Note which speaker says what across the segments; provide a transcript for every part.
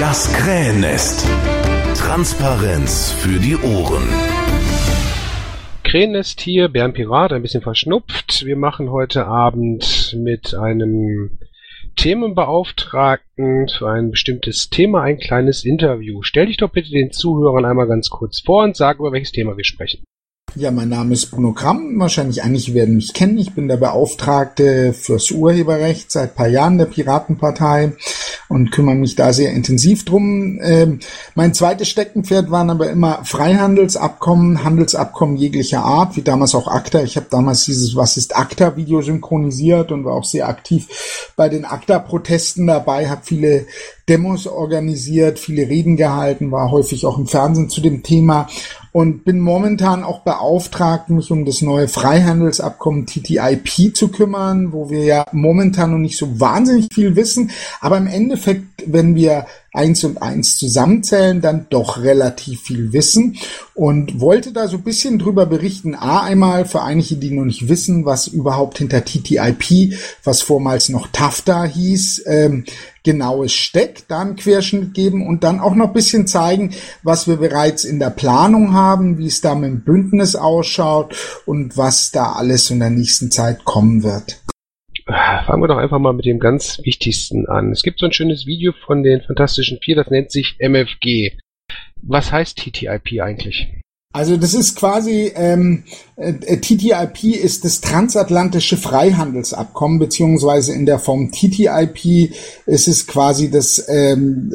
Speaker 1: Das Krähennest. Transparenz für die Ohren.
Speaker 2: Krähennest hier, Bernd Pirat, ein bisschen verschnupft. Wir machen heute Abend mit einem Themenbeauftragten für ein bestimmtes Thema ein kleines Interview. Stell dich doch bitte den Zuhörern einmal ganz kurz vor und sag, über welches Thema wir sprechen.
Speaker 3: Ja, mein Name ist Bruno Kramm. Wahrscheinlich einige werden mich kennen. Ich bin der Beauftragte fürs Urheberrecht seit paar Jahren der Piratenpartei und kümmere mich da sehr intensiv drum. Ähm, mein zweites Steckenpferd waren aber immer Freihandelsabkommen, Handelsabkommen jeglicher Art, wie damals auch ACTA. Ich habe damals dieses Was ist ACTA Video synchronisiert und war auch sehr aktiv bei den ACTA-Protesten dabei, habe viele Demos organisiert, viele Reden gehalten, war häufig auch im Fernsehen zu dem Thema und bin momentan auch beauftragt, mich um das neue Freihandelsabkommen TTIP zu kümmern, wo wir ja momentan noch nicht so wahnsinnig viel wissen, aber im Endeffekt, wenn wir eins und eins zusammenzählen, dann doch relativ viel wissen. Und wollte da so ein bisschen drüber berichten. A, einmal für einige, die noch nicht wissen, was überhaupt hinter TTIP, was vormals noch TAFTA hieß, ähm, genaues steckt, da einen Querschnitt geben und dann auch noch ein bisschen zeigen, was wir bereits in der Planung haben, wie es da mit dem Bündnis ausschaut und was da alles in der nächsten Zeit kommen wird.
Speaker 2: Fangen wir doch einfach mal mit dem ganz Wichtigsten an. Es gibt so ein schönes Video von den Fantastischen Vier, das nennt sich MFG. Was heißt TTIP eigentlich?
Speaker 3: Also das ist quasi, ähm, äh, TTIP ist das transatlantische Freihandelsabkommen, beziehungsweise in der Form TTIP ist es quasi das, ähm,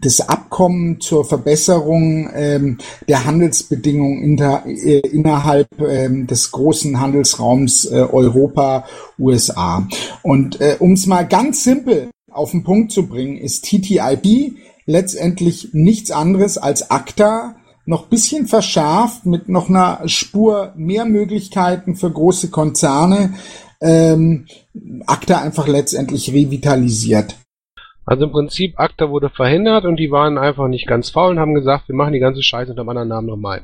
Speaker 3: das Abkommen zur Verbesserung ähm, der Handelsbedingungen inter, äh, innerhalb ähm, des großen Handelsraums äh, Europa, USA. Und äh, um es mal ganz simpel auf den Punkt zu bringen, ist TTIP letztendlich nichts anderes als ACTA, noch bisschen verschärft mit noch einer Spur mehr Möglichkeiten für große Konzerne, ähm, ACTA einfach letztendlich revitalisiert.
Speaker 2: Also im Prinzip, ACTA wurde verhindert und die waren einfach nicht ganz faul und haben gesagt, wir machen die ganze Scheiße unter einem anderen Namen nochmal.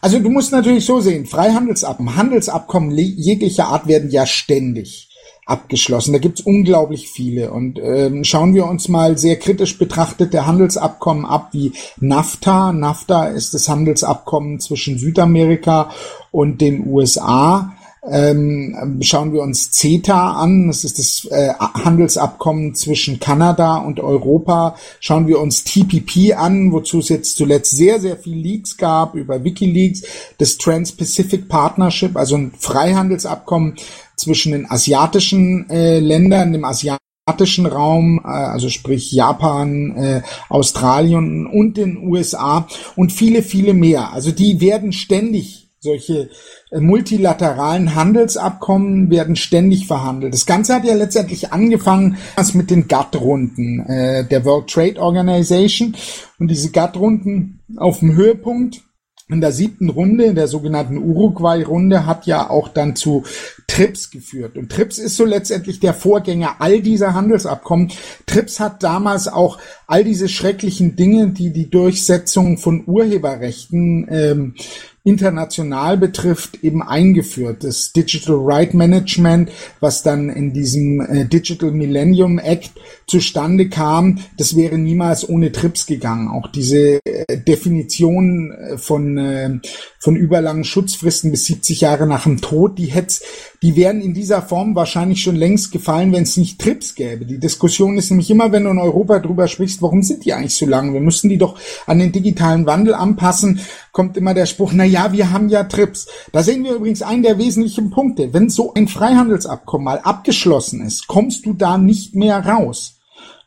Speaker 3: Also du musst natürlich so sehen, Freihandelsabkommen, Handelsabkommen jeglicher Art werden ja ständig abgeschlossen. Da gibt's unglaublich viele. Und ähm, schauen wir uns mal sehr kritisch betrachtete Handelsabkommen ab, wie NAFTA. NAFTA ist das Handelsabkommen zwischen Südamerika und den USA. Ähm, schauen wir uns CETA an, das ist das äh, Handelsabkommen zwischen Kanada und Europa. Schauen wir uns TPP an, wozu es jetzt zuletzt sehr, sehr viel Leaks gab über Wikileaks, das Trans-Pacific Partnership, also ein Freihandelsabkommen zwischen den asiatischen äh, Ländern, dem asiatischen Raum, äh, also sprich Japan, äh, Australien und den USA und viele, viele mehr. Also die werden ständig solche äh, multilateralen Handelsabkommen werden ständig verhandelt. Das Ganze hat ja letztendlich angefangen mit den GATT-Runden äh, der World Trade Organization und diese GATT-Runden auf dem Höhepunkt in der siebten Runde, in der sogenannten Uruguay-Runde, hat ja auch dann zu TRIPS geführt. Und TRIPS ist so letztendlich der Vorgänger all dieser Handelsabkommen. TRIPS hat damals auch all diese schrecklichen Dinge, die die Durchsetzung von Urheberrechten ähm, international betrifft, eben eingeführt. Das Digital Right Management, was dann in diesem äh, Digital Millennium Act zustande kam, das wäre niemals ohne TRIPS gegangen. Auch diese äh, Definition äh, von, von überlangen Schutzfristen bis 70 Jahre nach dem Tod, die hätte, die wären in dieser Form wahrscheinlich schon längst gefallen, wenn es nicht TRIPS gäbe. Die Diskussion ist nämlich immer, wenn du in Europa drüber sprichst, warum sind die eigentlich so lang? Wir müssten die doch an den digitalen Wandel anpassen, kommt immer der Spruch, na ja, wir haben ja TRIPS. Da sehen wir übrigens einen der wesentlichen Punkte. Wenn so ein Freihandelsabkommen mal abgeschlossen ist, kommst du da nicht mehr raus.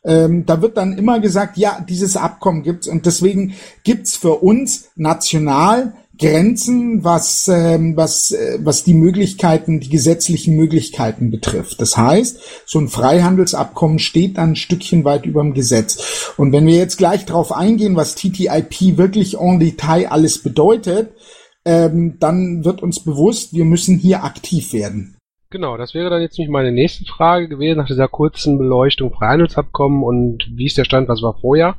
Speaker 3: Ähm, da wird dann immer gesagt, ja, dieses Abkommen gibt's und deswegen gibt's für uns national Grenzen, was, ähm, was, äh, was die Möglichkeiten, die gesetzlichen Möglichkeiten betrifft. Das heißt, so ein Freihandelsabkommen steht dann ein Stückchen weit über dem Gesetz. Und wenn wir jetzt gleich darauf eingehen, was TTIP wirklich en Detail alles bedeutet, ähm, dann wird uns bewusst, wir müssen hier aktiv werden.
Speaker 2: Genau, das wäre dann jetzt nicht meine nächste Frage gewesen, nach dieser kurzen Beleuchtung Freihandelsabkommen und wie ist der Stand, was war vorher.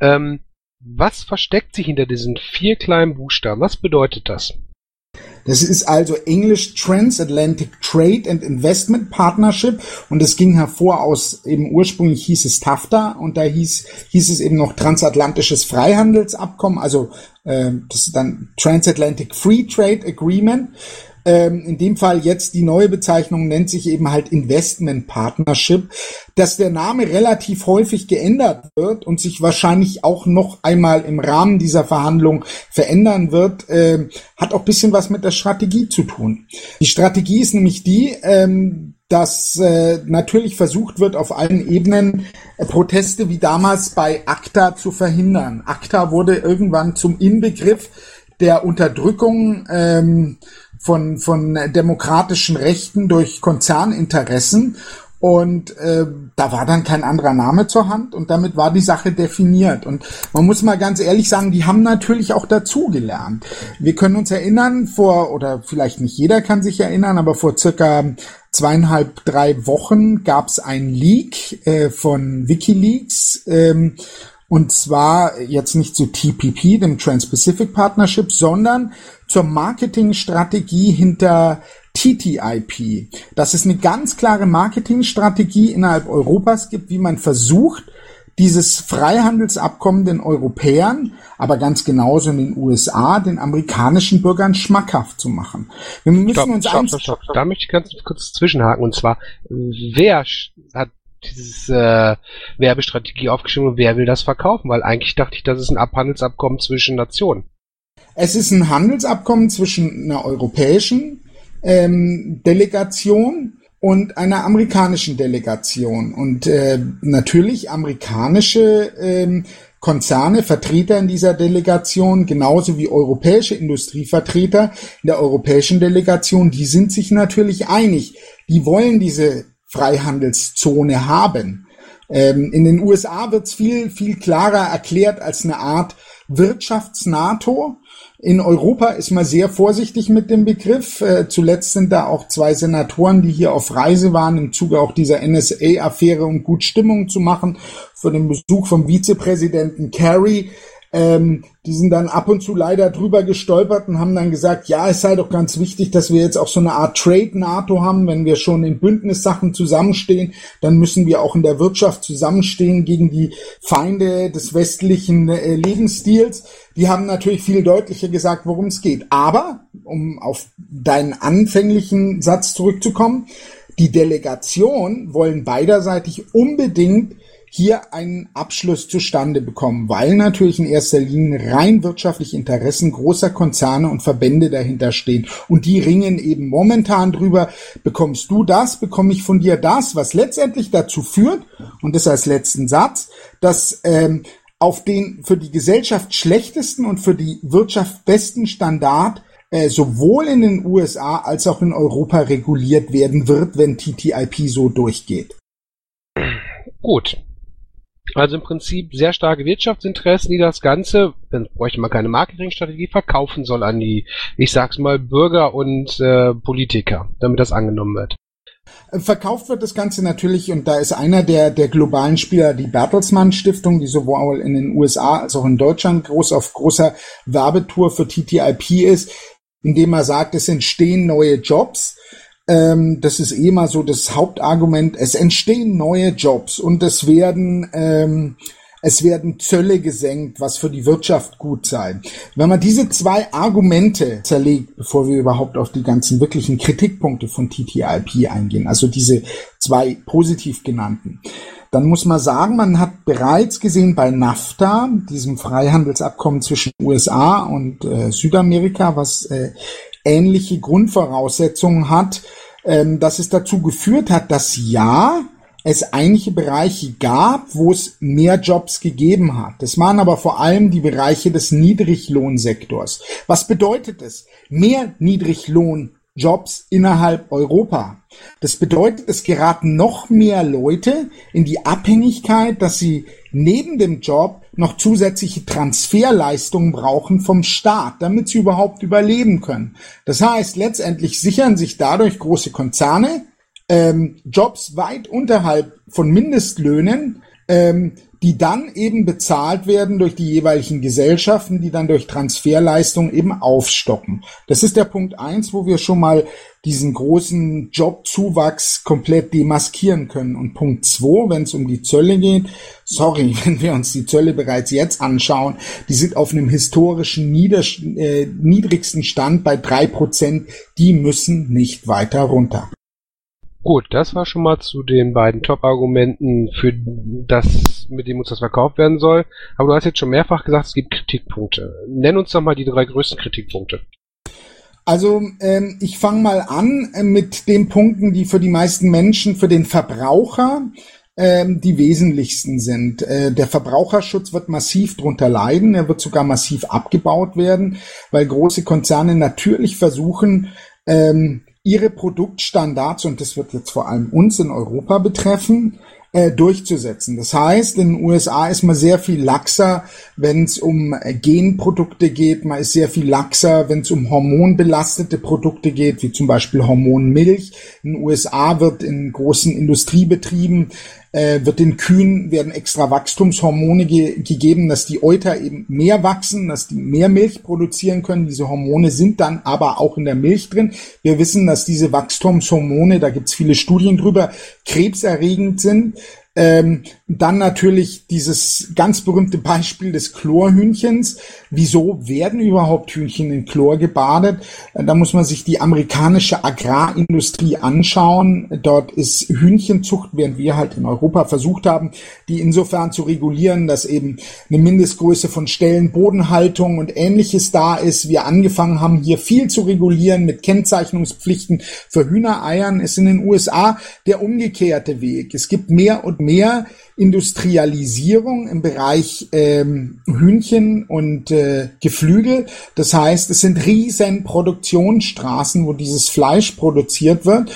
Speaker 2: Ähm, was versteckt sich hinter diesen vier kleinen Buchstaben? Was bedeutet das?
Speaker 3: Das ist also English Transatlantic Trade and Investment Partnership und es ging hervor aus eben ursprünglich hieß es TAFTA und da hieß hieß es eben noch transatlantisches Freihandelsabkommen, also äh, das ist dann Transatlantic Free Trade Agreement. Ähm, in dem Fall jetzt die neue Bezeichnung nennt sich eben halt Investment Partnership, dass der Name relativ häufig geändert wird und sich wahrscheinlich auch noch einmal im Rahmen dieser Verhandlung verändern wird, äh, hat auch bisschen was mit der Strategie zu tun. Die Strategie ist nämlich die, ähm, dass äh, natürlich versucht wird, auf allen Ebenen äh, Proteste wie damals bei ACTA zu verhindern. ACTA wurde irgendwann zum Inbegriff der Unterdrückung ähm, von, von demokratischen Rechten durch Konzerninteressen. Und äh, da war dann kein anderer Name zur Hand und damit war die Sache definiert. Und man muss mal ganz ehrlich sagen, die haben natürlich auch dazugelernt. Wir können uns erinnern, vor, oder vielleicht nicht jeder kann sich erinnern, aber vor circa zweieinhalb, drei Wochen gab es ein Leak äh, von Wikileaks. Ähm, und zwar jetzt nicht zu TPP, dem Trans-Pacific Partnership, sondern zur Marketingstrategie hinter TTIP. Dass es eine ganz klare Marketingstrategie innerhalb Europas gibt, wie man versucht, dieses Freihandelsabkommen den Europäern, aber ganz genauso in den USA, den amerikanischen Bürgern schmackhaft zu machen.
Speaker 2: Wir müssen stopp, uns stopp, stopp, stopp, stopp. Da möchte ich ganz kurz zwischenhaken. Und zwar, wer hat diese äh, Werbestrategie aufgeschrieben und wer will das verkaufen? Weil eigentlich dachte ich, das ist ein Abhandelsabkommen zwischen Nationen.
Speaker 3: Es ist ein Handelsabkommen zwischen einer europäischen ähm, Delegation und einer amerikanischen Delegation. Und äh, natürlich amerikanische ähm, Konzerne, Vertreter in dieser Delegation, genauso wie europäische Industrievertreter in der europäischen Delegation, die sind sich natürlich einig. Die wollen diese Freihandelszone haben. Ähm, in den USA wird es viel, viel klarer erklärt als eine Art Wirtschafts-NATO. In Europa ist man sehr vorsichtig mit dem Begriff. Äh, zuletzt sind da auch zwei Senatoren, die hier auf Reise waren, im Zuge auch dieser NSA-Affäre, um gut Stimmung zu machen, für den Besuch vom Vizepräsidenten Kerry ähm, die sind dann ab und zu leider drüber gestolpert und haben dann gesagt, ja, es sei doch ganz wichtig, dass wir jetzt auch so eine Art Trade-NATO haben. Wenn wir schon in Bündnissachen zusammenstehen, dann müssen wir auch in der Wirtschaft zusammenstehen gegen die Feinde des westlichen äh, Lebensstils. Die haben natürlich viel deutlicher gesagt, worum es geht. Aber, um auf deinen anfänglichen Satz zurückzukommen, die Delegation wollen beiderseitig unbedingt hier einen Abschluss zustande bekommen, weil natürlich in erster Linie rein wirtschaftliche Interessen großer Konzerne und Verbände dahinter stehen. Und die ringen eben momentan drüber, bekommst du das, bekomme ich von dir das, was letztendlich dazu führt, und das als letzten Satz, dass ähm, auf den für die Gesellschaft schlechtesten und für die Wirtschaft besten Standard äh, sowohl in den USA als auch in Europa reguliert werden wird, wenn TTIP so durchgeht.
Speaker 2: Gut, also im Prinzip sehr starke Wirtschaftsinteressen, die das Ganze, dann bräuchte man keine Marketingstrategie, verkaufen soll an die, ich sag's mal, Bürger und äh, Politiker, damit das angenommen wird.
Speaker 3: Verkauft wird das Ganze natürlich, und da ist einer der, der globalen Spieler die Bertelsmann Stiftung, die sowohl in den USA als auch in Deutschland groß auf großer Werbetour für TTIP ist, indem er sagt, es entstehen neue Jobs. Ähm, das ist eh mal so das Hauptargument. Es entstehen neue Jobs und es werden ähm, es werden Zölle gesenkt, was für die Wirtschaft gut sei. Wenn man diese zwei Argumente zerlegt, bevor wir überhaupt auf die ganzen wirklichen Kritikpunkte von TTIP eingehen, also diese zwei positiv genannten, dann muss man sagen, man hat bereits gesehen bei NAFTA, diesem Freihandelsabkommen zwischen USA und äh, Südamerika, was äh, ähnliche Grundvoraussetzungen hat, ähm, dass es dazu geführt hat, dass ja, es einige Bereiche gab, wo es mehr Jobs gegeben hat. Das waren aber vor allem die Bereiche des Niedriglohnsektors. Was bedeutet es? Mehr Niedriglohnjobs innerhalb Europa. Das bedeutet, es geraten noch mehr Leute in die Abhängigkeit, dass sie neben dem Job noch zusätzliche Transferleistungen brauchen vom Staat, damit sie überhaupt überleben können. Das heißt, letztendlich sichern sich dadurch große Konzerne ähm, Jobs weit unterhalb von Mindestlöhnen ähm, die dann eben bezahlt werden durch die jeweiligen Gesellschaften, die dann durch Transferleistung eben aufstocken. Das ist der Punkt eins, wo wir schon mal diesen großen Jobzuwachs komplett demaskieren können. Und Punkt zwei, wenn es um die Zölle geht, sorry, wenn wir uns die Zölle bereits jetzt anschauen, die sind auf einem historischen nieder, äh, niedrigsten Stand bei drei Prozent, die müssen nicht weiter runter.
Speaker 2: Gut, das war schon mal zu den beiden Top-Argumenten für das, mit dem uns das verkauft werden soll. Aber du hast jetzt schon mehrfach gesagt, es gibt Kritikpunkte. Nenn uns doch mal die drei größten Kritikpunkte.
Speaker 3: Also ähm, ich fange mal an äh, mit den Punkten, die für die meisten Menschen, für den Verbraucher ähm, die wesentlichsten sind. Äh, der Verbraucherschutz wird massiv drunter leiden, er wird sogar massiv abgebaut werden, weil große Konzerne natürlich versuchen, ähm, ihre Produktstandards, und das wird jetzt vor allem uns in Europa betreffen, durchzusetzen. Das heißt, in den USA ist man sehr viel laxer, wenn es um äh, Genprodukte geht. Man ist sehr viel laxer, wenn es um hormonbelastete Produkte geht, wie zum Beispiel Hormonmilch. In den USA wird in großen Industriebetrieben äh, wird den Kühen werden extra Wachstumshormone ge gegeben, dass die Euter eben mehr wachsen, dass die mehr Milch produzieren können. Diese Hormone sind dann aber auch in der Milch drin. Wir wissen, dass diese Wachstumshormone, da gibt es viele Studien drüber, krebserregend sind. Ähm, dann natürlich dieses ganz berühmte Beispiel des Chlorhühnchens. Wieso werden überhaupt Hühnchen in Chlor gebadet? Da muss man sich die amerikanische Agrarindustrie anschauen. Dort ist Hühnchenzucht, während wir halt in Europa versucht haben, die insofern zu regulieren, dass eben eine Mindestgröße von Stellen, Bodenhaltung und ähnliches da ist. Wir angefangen haben, hier viel zu regulieren mit Kennzeichnungspflichten für Hühnereiern. Ist in den USA der umgekehrte Weg. Es gibt mehr und mehr Industrialisierung im Bereich ähm, Hühnchen und äh, Geflügel. Das heißt, es sind riesen Produktionsstraßen, wo dieses Fleisch produziert wird.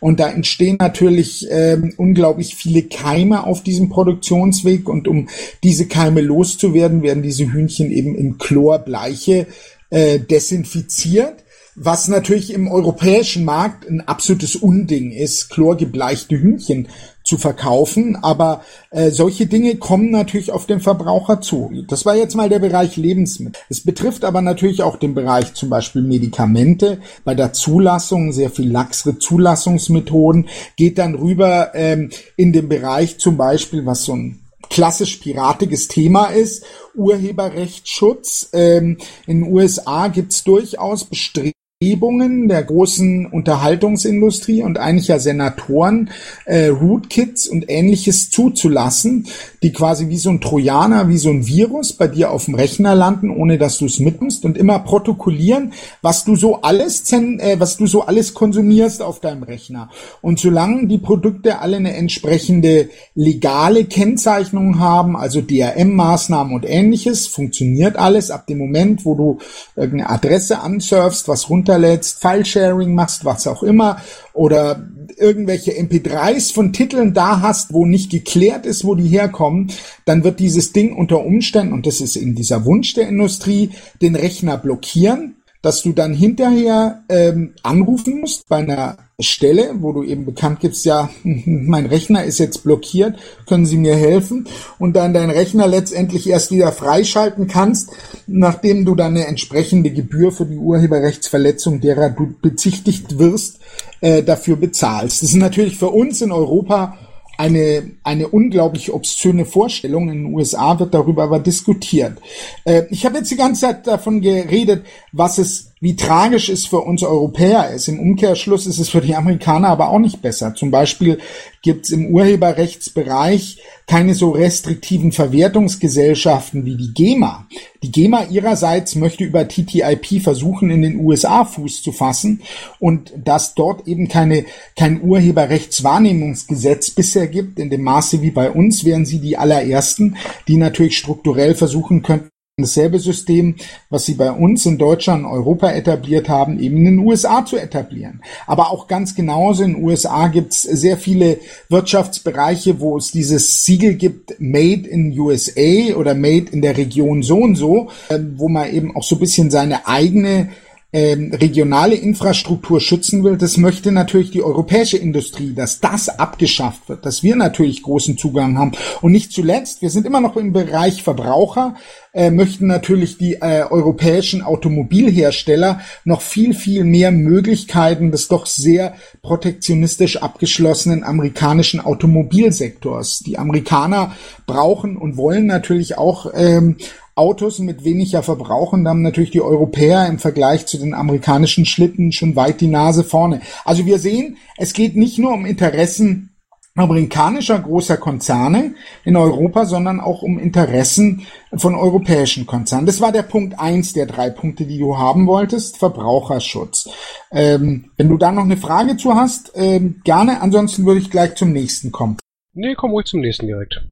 Speaker 3: Und da entstehen natürlich ähm, unglaublich viele Keime auf diesem Produktionsweg. Und um diese Keime loszuwerden, werden diese Hühnchen eben in Chlorbleiche äh, desinfiziert was natürlich im europäischen Markt ein absolutes Unding ist, chlorgebleichte Hühnchen zu verkaufen. Aber äh, solche Dinge kommen natürlich auf den Verbraucher zu. Das war jetzt mal der Bereich Lebensmittel. Es betrifft aber natürlich auch den Bereich zum Beispiel Medikamente. Bei der Zulassung sehr viel laxere Zulassungsmethoden geht dann rüber ähm, in den Bereich zum Beispiel, was so ein klassisch piratiges Thema ist, Urheberrechtsschutz. Ähm, in den USA gibt's durchaus Bestrebungen, Bestrebungen der großen Unterhaltungsindustrie und einiger Senatoren äh, Rootkits und ähnliches zuzulassen, die quasi wie so ein Trojaner, wie so ein Virus bei dir auf dem Rechner landen, ohne dass du es mitnimmst und immer protokollieren, was du so alles, äh, was du so alles konsumierst auf deinem Rechner. Und solange die Produkte alle eine entsprechende legale Kennzeichnung haben, also DRM-Maßnahmen und ähnliches, funktioniert alles ab dem Moment, wo du irgendeine Adresse ansurfst, was runter runterlädst, File-Sharing machst, was auch immer, oder irgendwelche MP3s von Titeln da hast, wo nicht geklärt ist, wo die herkommen, dann wird dieses Ding unter Umständen, und das ist in dieser Wunsch der Industrie, den Rechner blockieren dass du dann hinterher ähm, anrufen musst bei einer Stelle, wo du eben bekannt gibst, ja, mein Rechner ist jetzt blockiert, können Sie mir helfen? Und dann deinen Rechner letztendlich erst wieder freischalten kannst, nachdem du dann eine entsprechende Gebühr für die Urheberrechtsverletzung, derer du bezichtigt wirst, äh, dafür bezahlst. Das ist natürlich für uns in Europa eine, eine unglaublich obszöne Vorstellung. In den USA wird darüber aber diskutiert. Äh, ich habe jetzt die ganze Zeit davon geredet, was es wie tragisch es für uns Europäer ist. Im Umkehrschluss ist es für die Amerikaner aber auch nicht besser. Zum Beispiel gibt es im Urheberrechtsbereich keine so restriktiven Verwertungsgesellschaften wie die GEMA. Die GEMA ihrerseits möchte über TTIP versuchen, in den USA Fuß zu fassen und dass dort eben keine, kein Urheberrechtswahrnehmungsgesetz bisher gibt, in dem Maße wie bei uns, wären sie die allerersten, die natürlich strukturell versuchen könnten, dasselbe System, was sie bei uns in Deutschland Europa etabliert haben, eben in den USA zu etablieren. Aber auch ganz genauso in den USA gibt es sehr viele Wirtschaftsbereiche, wo es dieses Siegel gibt, Made in USA oder Made in der Region so und so, ähm, wo man eben auch so ein bisschen seine eigene ähm, regionale Infrastruktur schützen will, das möchte natürlich die europäische Industrie, dass das abgeschafft wird, dass wir natürlich großen Zugang haben. Und nicht zuletzt, wir sind immer noch im Bereich Verbraucher, äh, möchten natürlich die äh, europäischen Automobilhersteller noch viel, viel mehr Möglichkeiten des doch sehr protektionistisch abgeschlossenen amerikanischen Automobilsektors. Die Amerikaner brauchen und wollen natürlich auch ähm, Autos mit weniger Verbrauch und haben natürlich die Europäer im Vergleich zu den amerikanischen Schlitten schon weit die Nase vorne. Also wir sehen, es geht nicht nur um Interessen amerikanischer großer Konzerne in Europa, sondern auch um Interessen von europäischen Konzernen. Das war der Punkt eins der drei Punkte, die du haben wolltest, Verbraucherschutz. Ähm, wenn du da noch eine Frage zu hast, ähm, gerne, ansonsten würde ich gleich zum nächsten kommen.
Speaker 2: Nee, komm ruhig zum nächsten direkt.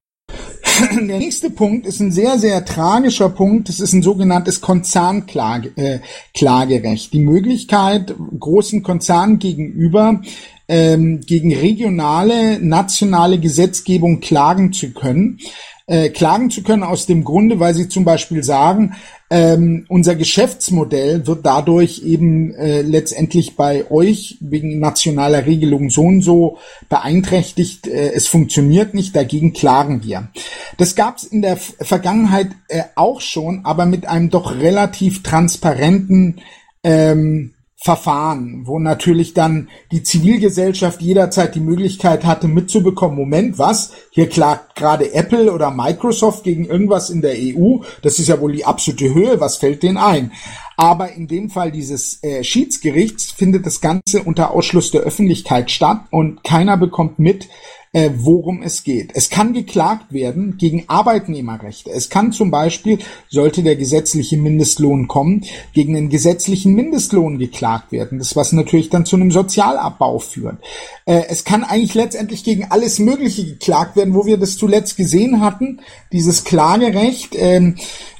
Speaker 3: Der nächste Punkt ist ein sehr, sehr tragischer Punkt. Das ist ein sogenanntes Konzernklagerecht. Äh, Die Möglichkeit, großen Konzernen gegenüber ähm, gegen regionale, nationale Gesetzgebung klagen zu können. Äh, klagen zu können aus dem Grunde, weil sie zum Beispiel sagen, ähm, unser Geschäftsmodell wird dadurch eben äh, letztendlich bei euch wegen nationaler Regelung so und so beeinträchtigt. Äh, es funktioniert nicht, dagegen klagen wir. Das gab es in der Vergangenheit äh, auch schon, aber mit einem doch relativ transparenten ähm, Verfahren, wo natürlich dann die Zivilgesellschaft jederzeit die Möglichkeit hatte mitzubekommen, Moment, was? Hier klagt gerade Apple oder Microsoft gegen irgendwas in der EU. Das ist ja wohl die absolute Höhe. Was fällt denen ein? Aber in dem Fall dieses äh, Schiedsgerichts findet das Ganze unter Ausschluss der Öffentlichkeit statt und keiner bekommt mit, worum es geht. Es kann geklagt werden gegen Arbeitnehmerrechte. Es kann zum Beispiel, sollte der gesetzliche Mindestlohn kommen, gegen den gesetzlichen Mindestlohn geklagt werden. Das was natürlich dann zu einem Sozialabbau führt. Äh, es kann eigentlich letztendlich gegen alles Mögliche geklagt werden, wo wir das zuletzt gesehen hatten. Dieses Klagerecht ähm,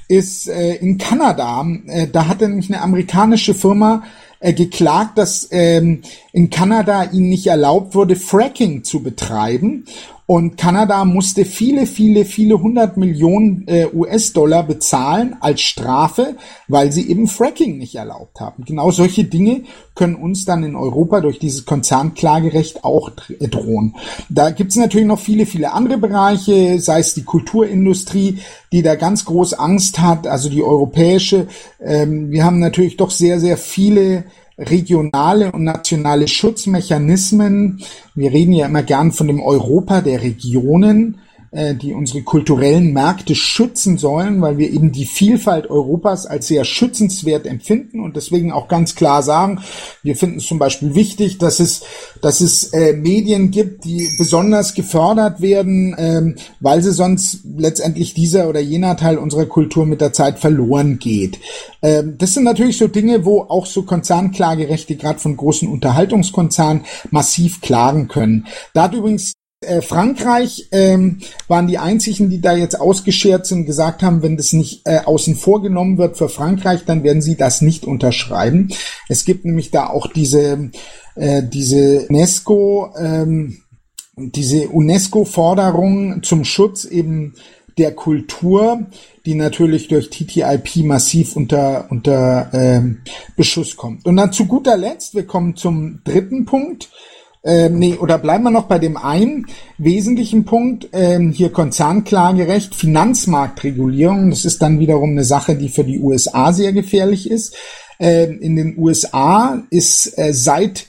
Speaker 3: ist äh, in Kanada. Äh, da hatte nämlich eine amerikanische Firma äh, geklagt, dass ähm, in Kanada ihnen nicht erlaubt wurde, Fracking zu betreiben. Und Kanada musste viele, viele, viele hundert Millionen äh, US-Dollar bezahlen als Strafe, weil sie eben Fracking nicht erlaubt haben. Genau solche Dinge können uns dann in Europa durch dieses Konzernklagerecht auch äh, drohen. Da gibt es natürlich noch viele, viele andere Bereiche, sei es die Kulturindustrie, die da ganz groß Angst hat, also die europäische. Ähm, wir haben natürlich doch sehr, sehr viele regionale und nationale Schutzmechanismen. Wir reden ja immer gern von dem Europa der Regionen. Äh, die unsere kulturellen Märkte schützen sollen, weil wir eben die Vielfalt Europas als sehr schützenswert empfinden und deswegen auch ganz klar sagen, wir finden es zum Beispiel wichtig, dass es, dass es äh, Medien gibt, die besonders gefördert werden, ähm, weil sie sonst letztendlich dieser oder jener Teil unserer Kultur mit der Zeit verloren geht. Ähm, das sind natürlich so Dinge, wo auch so Konzernklagerechte gerade von großen Unterhaltungskonzernen massiv klagen können. Da hat übrigens Frankreich ähm, waren die einzigen, die da jetzt ausgeschert sind, gesagt haben, wenn das nicht äh, außen vor genommen wird für Frankreich, dann werden sie das nicht unterschreiben. Es gibt nämlich da auch diese äh, diese UNESCO ähm, diese UNESCO-Forderung zum Schutz eben der Kultur, die natürlich durch TTIP massiv unter unter ähm, Beschuss kommt. Und dann zu guter Letzt, wir kommen zum dritten Punkt ähm, nee, oder bleiben wir noch bei dem einen wesentlichen Punkt, ähm, hier Konzernklagerecht, Finanzmarktregulierung. Das ist dann wiederum eine Sache, die für die USA sehr gefährlich ist. Ähm, in den USA ist äh, seit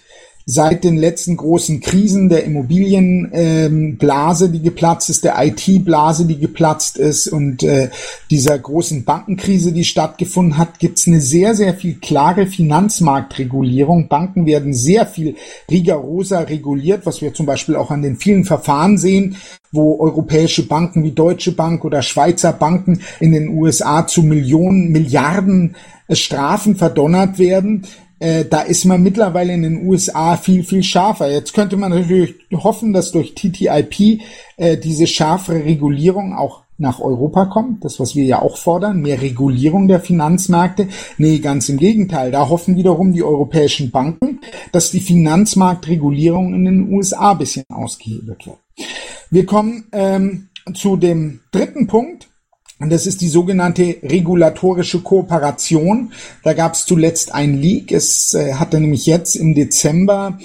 Speaker 3: seit den letzten großen Krisen der Immobilienblase, ähm, die geplatzt ist, der IT-Blase, die geplatzt ist und äh, dieser großen Bankenkrise, die stattgefunden hat, gibt es eine sehr, sehr viel klare Finanzmarktregulierung. Banken werden sehr viel rigoroser reguliert, was wir zum Beispiel auch an den vielen Verfahren sehen, wo europäische Banken wie Deutsche Bank oder Schweizer Banken in den USA zu Millionen, Milliarden äh, Strafen verdonnert werden äh, da ist man mittlerweile in den USA viel, viel schärfer. Jetzt könnte man natürlich hoffen, dass durch TTIP äh, diese schärfere Regulierung auch nach Europa kommt, das, was wir ja auch fordern, mehr Regulierung der Finanzmärkte. Nee, ganz im Gegenteil. Da hoffen wiederum die europäischen Banken, dass die Finanzmarktregulierung in den USA bisschen ausgehebelt wird. Wir kommen ähm, zu dem dritten Punkt, Und das ist die sogenannte regulatorische Kooperation. Da gab es zuletzt ein Leak. Es äh, hatte nämlich jetzt im Dezember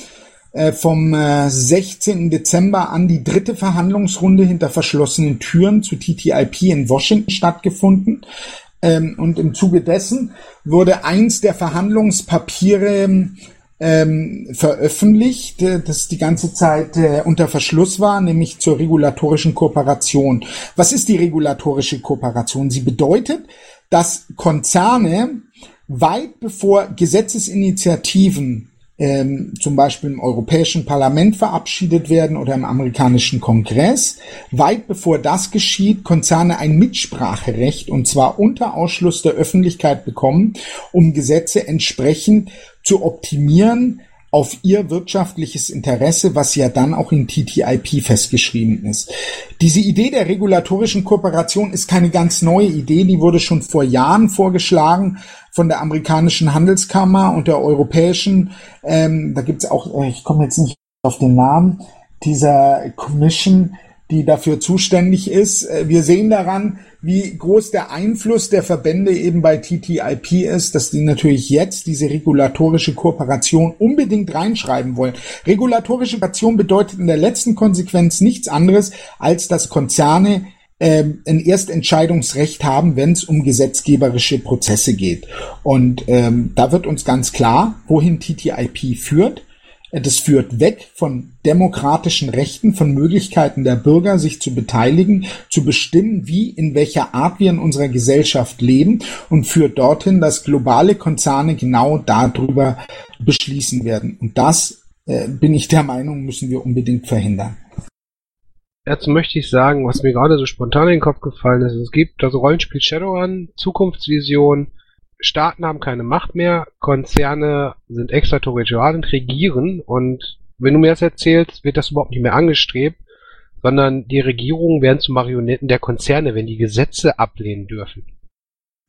Speaker 3: äh, vom äh, 16. Dezember an die dritte Verhandlungsrunde hinter verschlossenen Türen zu TTIP in Washington stattgefunden. Ähm, und im Zuge dessen wurde eins der Verhandlungspapiere ähm, veröffentlicht, äh, das die ganze Zeit äh, unter Verschluss war, nämlich zur regulatorischen Kooperation. Was ist die regulatorische Kooperation? Sie bedeutet, dass Konzerne weit bevor Gesetzesinitiativen ähm, zum Beispiel im Europäischen Parlament verabschiedet werden oder im amerikanischen Kongress. Weit bevor das geschieht, Konzerne ein Mitspracherecht und zwar unter Ausschluss der Öffentlichkeit bekommen, um Gesetze entsprechend zu optimieren auf ihr wirtschaftliches Interesse, was ja dann auch in TTIP festgeschrieben ist. Diese Idee der regulatorischen Kooperation ist keine ganz neue Idee, die wurde schon vor Jahren vorgeschlagen von der amerikanischen Handelskammer und der europäischen. Ähm, da gibt's auch, äh, ich komme jetzt nicht auf den Namen, dieser Commission, die dafür zuständig ist. Äh, wir sehen daran, wie groß der Einfluss der Verbände eben bei TTIP ist, dass die natürlich jetzt diese regulatorische Kooperation unbedingt reinschreiben wollen. Regulatorische Kooperation bedeutet in der letzten Konsequenz nichts anderes, als dass Konzerne ähm, ein Erstentscheidungsrecht haben, wenn es um gesetzgeberische Prozesse geht. Und ähm, da wird uns ganz klar, wohin TTIP führt. Das führt weg von demokratischen Rechten, von Möglichkeiten der Bürger, sich zu beteiligen, zu bestimmen, wie, in welcher Art wir in unserer Gesellschaft leben und führt dorthin, dass globale Konzerne genau darüber beschließen werden. Und das, äh, bin ich der Meinung, müssen wir unbedingt verhindern.
Speaker 2: Dazu möchte ich sagen, was mir gerade so spontan in den Kopf gefallen ist. Es gibt das Rollenspiel Shadowrun, Zukunftsvision, Staaten haben keine Macht mehr, Konzerne sind extraterritorial und regieren und wenn du mir das erzählst, wird das überhaupt nicht mehr angestrebt, sondern die Regierungen werden zu Marionetten der Konzerne, wenn die Gesetze ablehnen dürfen.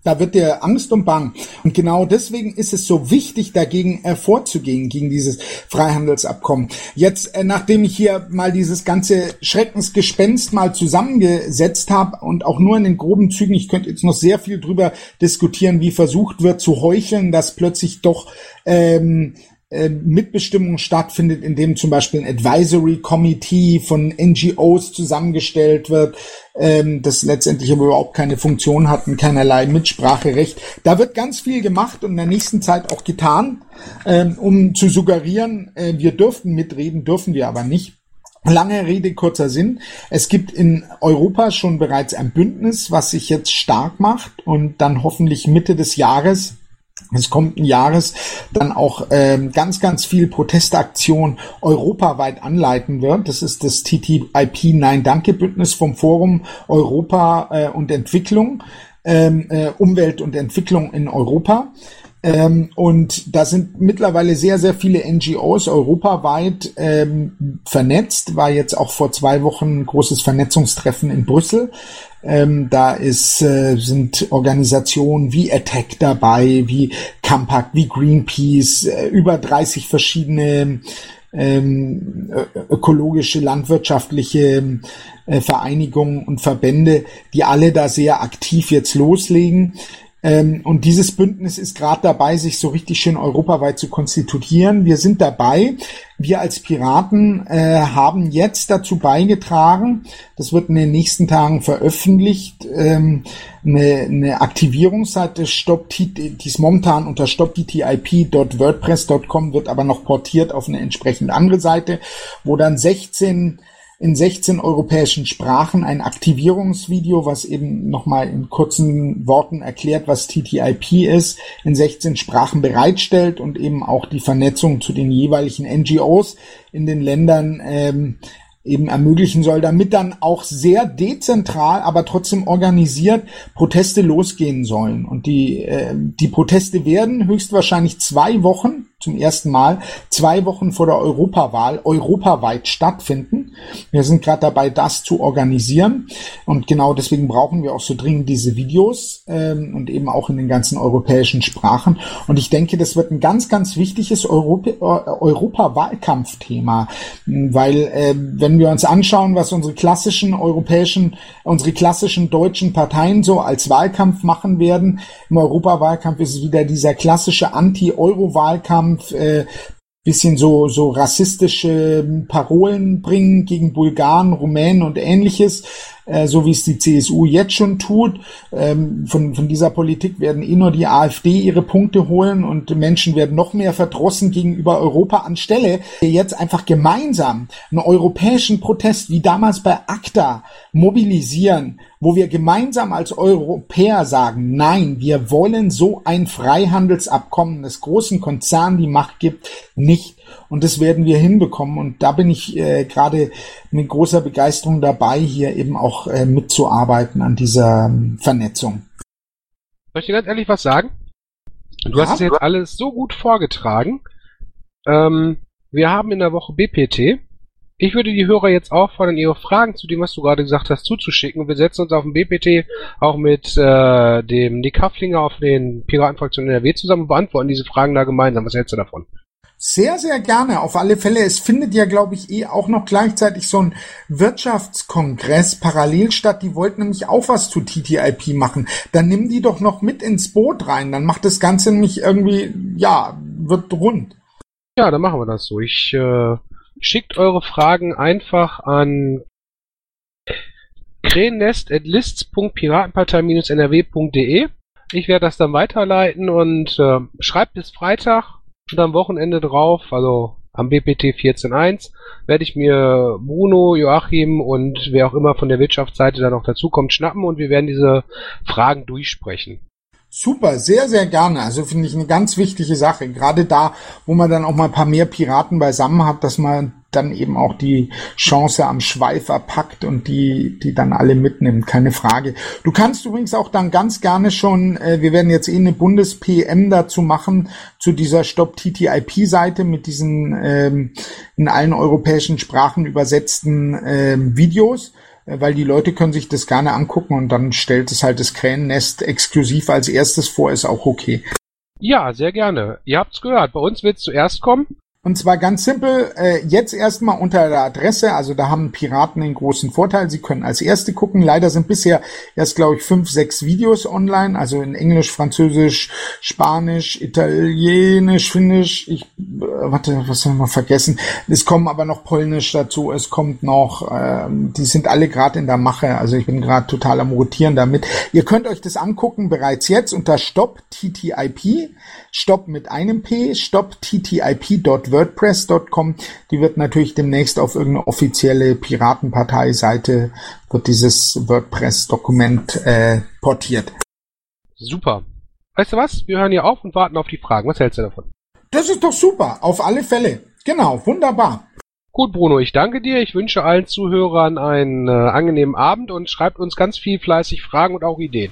Speaker 3: Da wird dir Angst und Bang. Und genau deswegen ist es so wichtig, dagegen äh, vorzugehen, gegen dieses Freihandelsabkommen. Jetzt, äh, nachdem ich hier mal dieses ganze Schreckensgespenst mal zusammengesetzt habe und auch nur in den groben Zügen, ich könnte jetzt noch sehr viel drüber diskutieren, wie versucht wird zu heucheln, dass plötzlich doch ähm, äh, Mitbestimmung stattfindet, indem zum Beispiel ein Advisory Committee von NGOs zusammengestellt wird, ähm, das letztendlich aber überhaupt keine Funktion hat und keinerlei Mitspracherecht. Da wird ganz viel gemacht und in der nächsten Zeit auch getan, ähm, um zu suggerieren, äh, wir dürften mitreden, dürfen wir aber nicht. Lange Rede, kurzer Sinn. Es gibt in Europa schon bereits ein Bündnis, was sich jetzt stark macht und dann hoffentlich Mitte des Jahres des kommenden Jahres dann auch ähm, ganz, ganz viel Protestaktion europaweit anleiten wird. Das ist das TTIP Nein Danke Bündnis vom Forum Europa äh, und Entwicklung, ähm, äh, Umwelt und Entwicklung in Europa. Ähm, und da sind mittlerweile sehr, sehr viele NGOs europaweit ähm, vernetzt. War jetzt auch vor zwei Wochen ein großes Vernetzungstreffen in Brüssel. Ähm, da ist, äh, sind Organisationen wie Attack dabei, wie Campact, wie Greenpeace, äh, über 30 verschiedene ähm, ökologische, landwirtschaftliche äh, Vereinigungen und Verbände, die alle da sehr aktiv jetzt loslegen. Ähm, und dieses Bündnis ist gerade dabei, sich so richtig schön europaweit zu konstituieren. Wir sind dabei. Wir als Piraten äh, haben jetzt dazu beigetragen, das wird in den nächsten Tagen veröffentlicht, ähm, eine, eine Aktivierungsseite Stop, die ist momentan unter stopttip.wordpress.com, wird aber noch portiert auf eine entsprechend andere Seite, wo dann 16 in 16 europäischen Sprachen ein Aktivierungsvideo, was eben nochmal in kurzen Worten erklärt, was TTIP ist, in 16 Sprachen bereitstellt und eben auch die Vernetzung zu den jeweiligen NGOs in den Ländern ähm, eben ermöglichen soll, damit dann auch sehr dezentral, aber trotzdem organisiert Proteste losgehen sollen. Und die, äh, die Proteste werden höchstwahrscheinlich zwei Wochen zum ersten Mal zwei Wochen vor der Europawahl europaweit stattfinden. Wir sind gerade dabei, das zu organisieren und genau deswegen brauchen wir auch so dringend diese Videos ähm, und eben auch in den ganzen europäischen Sprachen. Und ich denke, das wird ein ganz, ganz wichtiges äh, Europa-Wahlkampfthema, weil äh, wenn wir uns anschauen, was unsere klassischen europäischen, unsere klassischen deutschen Parteien so als Wahlkampf machen werden, im Europawahlkampf ist es wieder dieser klassische Anti-Euro-Wahlkampf, äh, bisschen so, so rassistische Parolen bringen gegen Bulgaren, Rumänen und ähnliches, äh, so wie es die CSU jetzt schon tut. Ähm, von, von dieser Politik werden eh nur die AfD ihre Punkte holen und Menschen werden noch mehr verdrossen gegenüber Europa anstelle jetzt einfach gemeinsam einen europäischen Protest wie damals bei ACTA mobilisieren, wo wir gemeinsam als Europäer sagen, nein, wir wollen so ein Freihandelsabkommen, das großen Konzernen die Macht gibt, nicht. Und das werden wir hinbekommen. Und da bin ich äh, gerade mit großer Begeisterung dabei, hier eben auch äh, mitzuarbeiten an dieser ähm, Vernetzung.
Speaker 2: Soll ich dir ganz ehrlich was sagen? Du ja? hast es jetzt alles so gut vorgetragen. Ähm, wir haben in der Woche BPT. Ich würde die Hörer jetzt auffordern, ihre Fragen zu dem, was du gerade gesagt hast, zuzuschicken. Und wir setzen uns auf dem BPT auch mit äh, dem Nick Haflinger auf den Piratenfraktion NRW zusammen und beantworten diese Fragen da gemeinsam. Was hältst du davon?
Speaker 3: Sehr, sehr gerne. Auf alle Fälle. Es findet ja, glaube ich, eh auch noch gleichzeitig so ein Wirtschaftskongress parallel statt. Die wollten nämlich auch was zu TTIP machen. Dann nimm die doch noch mit ins Boot rein. Dann macht das Ganze nämlich irgendwie, ja, wird rund.
Speaker 2: Ja, dann machen wir das so. Ich äh, schickt eure Fragen einfach an krähennest.lists.piratenpartei-nrw.de. Ich werde das dann weiterleiten und äh, schreibt bis Freitag und am Wochenende drauf, also am BPT 14.1, werde ich mir Bruno, Joachim und wer auch immer von der Wirtschaftsseite da noch dazukommt, schnappen und wir werden diese Fragen durchsprechen.
Speaker 3: Super, sehr, sehr gerne. Also finde ich eine ganz wichtige Sache. Gerade da, wo man dann auch mal ein paar mehr Piraten beisammen hat, dass man dann eben auch die Chance am Schweifer packt und die, die dann alle mitnimmt, keine Frage. Du kannst übrigens auch dann ganz gerne schon, äh, wir werden jetzt eh eine Bundes-PM dazu machen, zu dieser Stop-TTIP-Seite mit diesen ähm, in allen europäischen Sprachen übersetzten ähm, Videos weil die Leute können sich das gerne angucken und dann stellt es halt das Krähennest exklusiv als erstes vor, ist auch okay.
Speaker 2: Ja, sehr gerne. Ihr habt's gehört. Bei uns wird's zuerst kommen.
Speaker 3: Und zwar ganz simpel, äh, jetzt erstmal unter der Adresse, also da haben Piraten den großen Vorteil, sie können als erste gucken. Leider sind bisher erst, glaube ich, fünf, sechs Videos online, also in Englisch, Französisch, Spanisch, Italienisch, Finnisch, ich, äh, warte, was haben wir vergessen? Es kommen aber noch Polnisch dazu, es kommt noch, äh, die sind alle gerade in der Mache, also ich bin gerade total am Rotieren damit. Ihr könnt euch das angucken bereits jetzt unter Stop TTIP, Stop mit einem P, Stop TTIP.wordpress WordPress.com. Die wird natürlich demnächst auf irgendeine offizielle Piratenpartei-Seite wird dieses WordPress-Dokument äh, portiert.
Speaker 2: Super. Weißt du was? Wir hören hier auf und warten auf die Fragen. Was hältst du davon?
Speaker 3: Das ist doch super. Auf alle Fälle. Genau. Wunderbar.
Speaker 2: Gut, Bruno, ich danke dir. Ich wünsche allen Zuhörern einen äh, angenehmen Abend und schreibt uns ganz viel fleißig Fragen und auch Ideen.